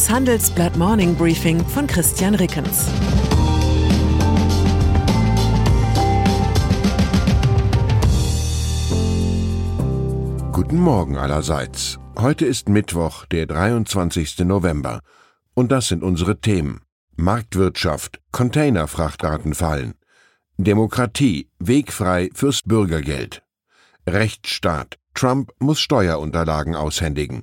Das Handelsblatt Morning Briefing von Christian Rickens. Guten Morgen allerseits. Heute ist Mittwoch, der 23. November. Und das sind unsere Themen. Marktwirtschaft, Containerfrachtraten fallen. Demokratie, wegfrei fürs Bürgergeld. Rechtsstaat, Trump muss Steuerunterlagen aushändigen.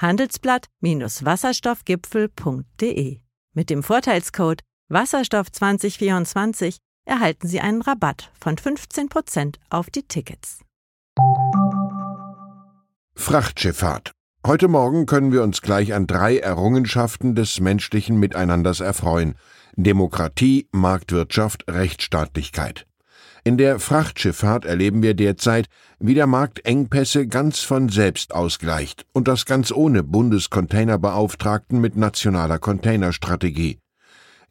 handelsblatt-wasserstoffgipfel.de. Mit dem Vorteilscode Wasserstoff 2024 erhalten Sie einen Rabatt von 15% auf die Tickets. Frachtschifffahrt. Heute Morgen können wir uns gleich an drei Errungenschaften des menschlichen Miteinanders erfreuen. Demokratie, Marktwirtschaft, Rechtsstaatlichkeit. In der Frachtschifffahrt erleben wir derzeit, wie der Markt Engpässe ganz von selbst ausgleicht und das ganz ohne Bundescontainerbeauftragten mit nationaler Containerstrategie.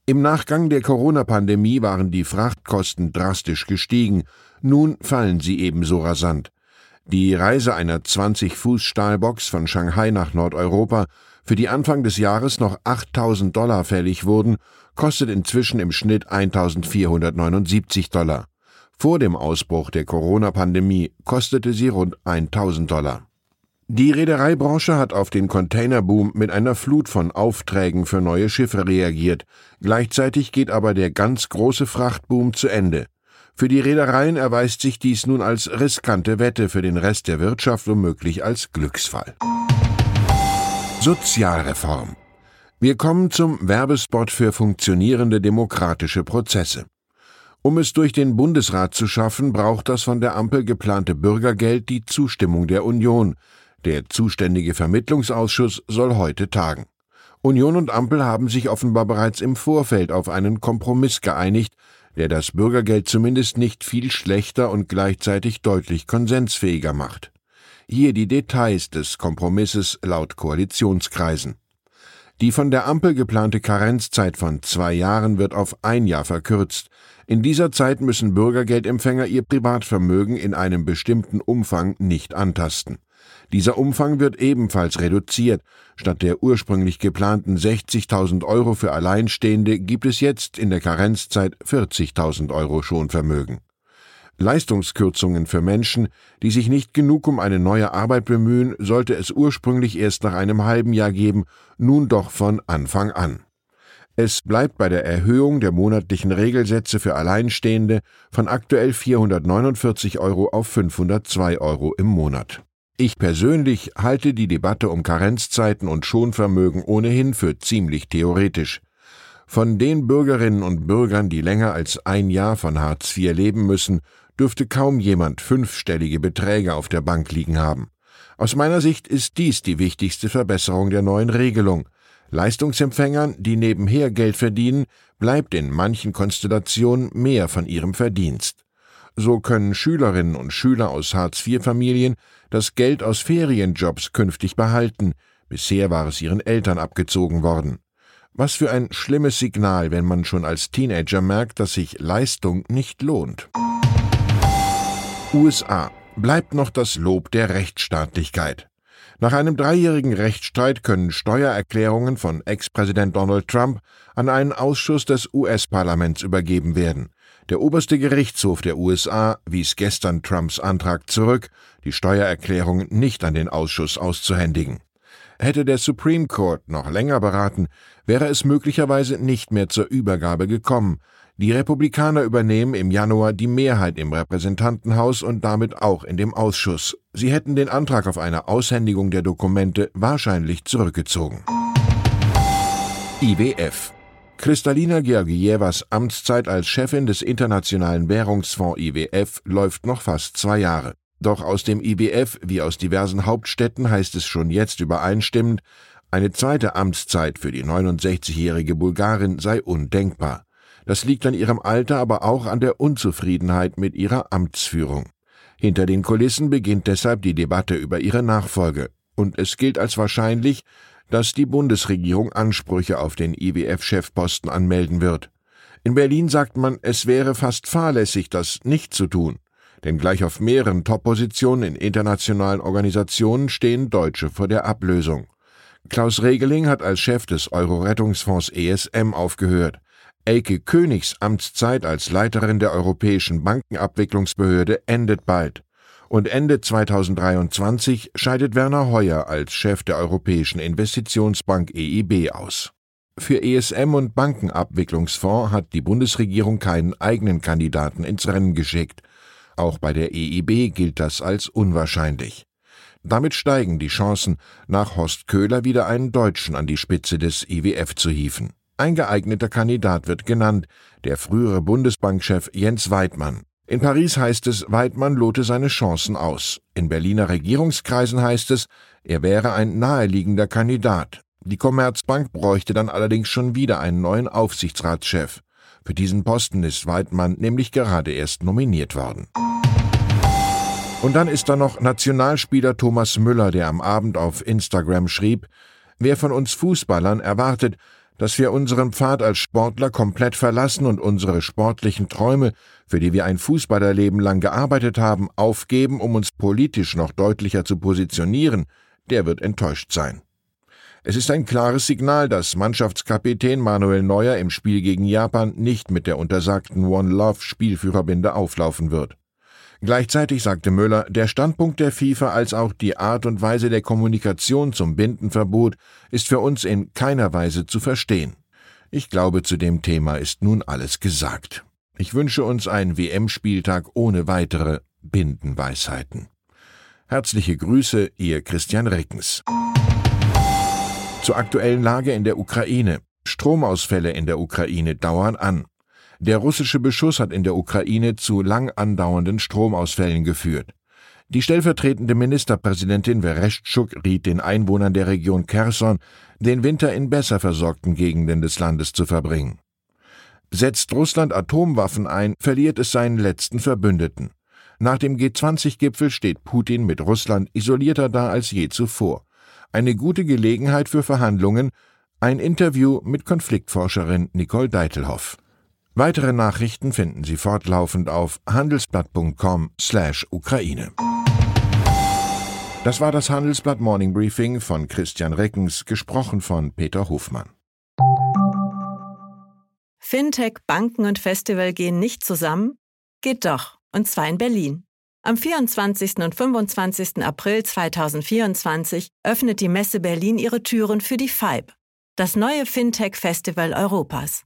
Im Nachgang der Corona-Pandemie waren die Frachtkosten drastisch gestiegen, nun fallen sie ebenso rasant. Die Reise einer 20 Fuß Stahlbox von Shanghai nach Nordeuropa, für die Anfang des Jahres noch 8000 Dollar fällig wurden, kostet inzwischen im Schnitt 1479 Dollar. Vor dem Ausbruch der Corona-Pandemie kostete sie rund 1000 Dollar. Die Reedereibranche hat auf den Containerboom mit einer Flut von Aufträgen für neue Schiffe reagiert. Gleichzeitig geht aber der ganz große Frachtboom zu Ende. Für die Reedereien erweist sich dies nun als riskante Wette, für den Rest der Wirtschaft womöglich als Glücksfall. Sozialreform. Wir kommen zum Werbespot für funktionierende demokratische Prozesse. Um es durch den Bundesrat zu schaffen, braucht das von der Ampel geplante Bürgergeld die Zustimmung der Union. Der zuständige Vermittlungsausschuss soll heute tagen. Union und Ampel haben sich offenbar bereits im Vorfeld auf einen Kompromiss geeinigt, der das Bürgergeld zumindest nicht viel schlechter und gleichzeitig deutlich konsensfähiger macht. Hier die Details des Kompromisses laut Koalitionskreisen. Die von der Ampel geplante Karenzzeit von zwei Jahren wird auf ein Jahr verkürzt. In dieser Zeit müssen Bürgergeldempfänger ihr Privatvermögen in einem bestimmten Umfang nicht antasten. Dieser Umfang wird ebenfalls reduziert. Statt der ursprünglich geplanten 60.000 Euro für Alleinstehende gibt es jetzt in der Karenzzeit 40.000 Euro Schonvermögen. Leistungskürzungen für Menschen, die sich nicht genug um eine neue Arbeit bemühen, sollte es ursprünglich erst nach einem halben Jahr geben, nun doch von Anfang an. Es bleibt bei der Erhöhung der monatlichen Regelsätze für Alleinstehende von aktuell 449 Euro auf 502 Euro im Monat. Ich persönlich halte die Debatte um Karenzzeiten und Schonvermögen ohnehin für ziemlich theoretisch. Von den Bürgerinnen und Bürgern, die länger als ein Jahr von Hartz IV leben müssen, dürfte kaum jemand fünfstellige Beträge auf der Bank liegen haben. Aus meiner Sicht ist dies die wichtigste Verbesserung der neuen Regelung. Leistungsempfängern, die nebenher Geld verdienen, bleibt in manchen Konstellationen mehr von ihrem Verdienst. So können Schülerinnen und Schüler aus Hartz-IV-Familien das Geld aus Ferienjobs künftig behalten, bisher war es ihren Eltern abgezogen worden. Was für ein schlimmes Signal, wenn man schon als Teenager merkt, dass sich Leistung nicht lohnt. USA bleibt noch das Lob der Rechtsstaatlichkeit. Nach einem dreijährigen Rechtsstreit können Steuererklärungen von Ex-Präsident Donald Trump an einen Ausschuss des US-Parlaments übergeben werden. Der oberste Gerichtshof der USA wies gestern Trumps Antrag zurück, die Steuererklärungen nicht an den Ausschuss auszuhändigen. Hätte der Supreme Court noch länger beraten, wäre es möglicherweise nicht mehr zur Übergabe gekommen. Die Republikaner übernehmen im Januar die Mehrheit im Repräsentantenhaus und damit auch in dem Ausschuss. Sie hätten den Antrag auf eine Aushändigung der Dokumente wahrscheinlich zurückgezogen. IWF Kristalina Georgiewas Amtszeit als Chefin des Internationalen Währungsfonds IWF läuft noch fast zwei Jahre. Doch aus dem IWF wie aus diversen Hauptstädten heißt es schon jetzt übereinstimmend, Eine zweite Amtszeit für die 69-jährige Bulgarin sei undenkbar. Das liegt an ihrem Alter, aber auch an der Unzufriedenheit mit ihrer Amtsführung. Hinter den Kulissen beginnt deshalb die Debatte über ihre Nachfolge, und es gilt als wahrscheinlich, dass die Bundesregierung Ansprüche auf den IWF-Chefposten anmelden wird. In Berlin sagt man, es wäre fast fahrlässig, das nicht zu tun, denn gleich auf mehreren Top-Positionen in internationalen Organisationen stehen Deutsche vor der Ablösung. Klaus Regeling hat als Chef des Euro-Rettungsfonds ESM aufgehört. Elke Königs Amtszeit als Leiterin der Europäischen Bankenabwicklungsbehörde endet bald. Und Ende 2023 scheidet Werner Heuer als Chef der Europäischen Investitionsbank EIB aus. Für ESM und Bankenabwicklungsfonds hat die Bundesregierung keinen eigenen Kandidaten ins Rennen geschickt. Auch bei der EIB gilt das als unwahrscheinlich. Damit steigen die Chancen, nach Horst Köhler wieder einen Deutschen an die Spitze des IWF zu hieven. Ein geeigneter Kandidat wird genannt, der frühere Bundesbankchef Jens Weidmann. In Paris heißt es, Weidmann lote seine Chancen aus. In Berliner Regierungskreisen heißt es, er wäre ein naheliegender Kandidat. Die Commerzbank bräuchte dann allerdings schon wieder einen neuen Aufsichtsratschef. Für diesen Posten ist Weidmann nämlich gerade erst nominiert worden. Und dann ist da noch Nationalspieler Thomas Müller, der am Abend auf Instagram schrieb, wer von uns Fußballern erwartet, dass wir unseren Pfad als Sportler komplett verlassen und unsere sportlichen Träume, für die wir ein Fußballerleben lang gearbeitet haben, aufgeben, um uns politisch noch deutlicher zu positionieren, der wird enttäuscht sein. Es ist ein klares Signal, dass Mannschaftskapitän Manuel Neuer im Spiel gegen Japan nicht mit der untersagten One Love Spielführerbinde auflaufen wird. Gleichzeitig sagte Müller, der Standpunkt der FIFA als auch die Art und Weise der Kommunikation zum Bindenverbot ist für uns in keiner Weise zu verstehen. Ich glaube, zu dem Thema ist nun alles gesagt. Ich wünsche uns einen WM-Spieltag ohne weitere Bindenweisheiten. Herzliche Grüße, Ihr Christian Reckens. Zur aktuellen Lage in der Ukraine. Stromausfälle in der Ukraine dauern an. Der russische Beschuss hat in der Ukraine zu lang andauernden Stromausfällen geführt. Die stellvertretende Ministerpräsidentin Vereshchuk riet den Einwohnern der Region Kherson, den Winter in besser versorgten Gegenden des Landes zu verbringen. Setzt Russland Atomwaffen ein, verliert es seinen letzten Verbündeten. Nach dem G20-Gipfel steht Putin mit Russland isolierter da als je zuvor. Eine gute Gelegenheit für Verhandlungen, ein Interview mit Konfliktforscherin Nicole Deitelhoff. Weitere Nachrichten finden Sie fortlaufend auf handelsblatt.com/ukraine. Das war das Handelsblatt Morning Briefing von Christian Reckens, gesprochen von Peter Hofmann. Fintech, Banken und Festival gehen nicht zusammen? Geht doch, und zwar in Berlin. Am 24. und 25. April 2024 öffnet die Messe Berlin ihre Türen für die FIBE, das neue Fintech-Festival Europas.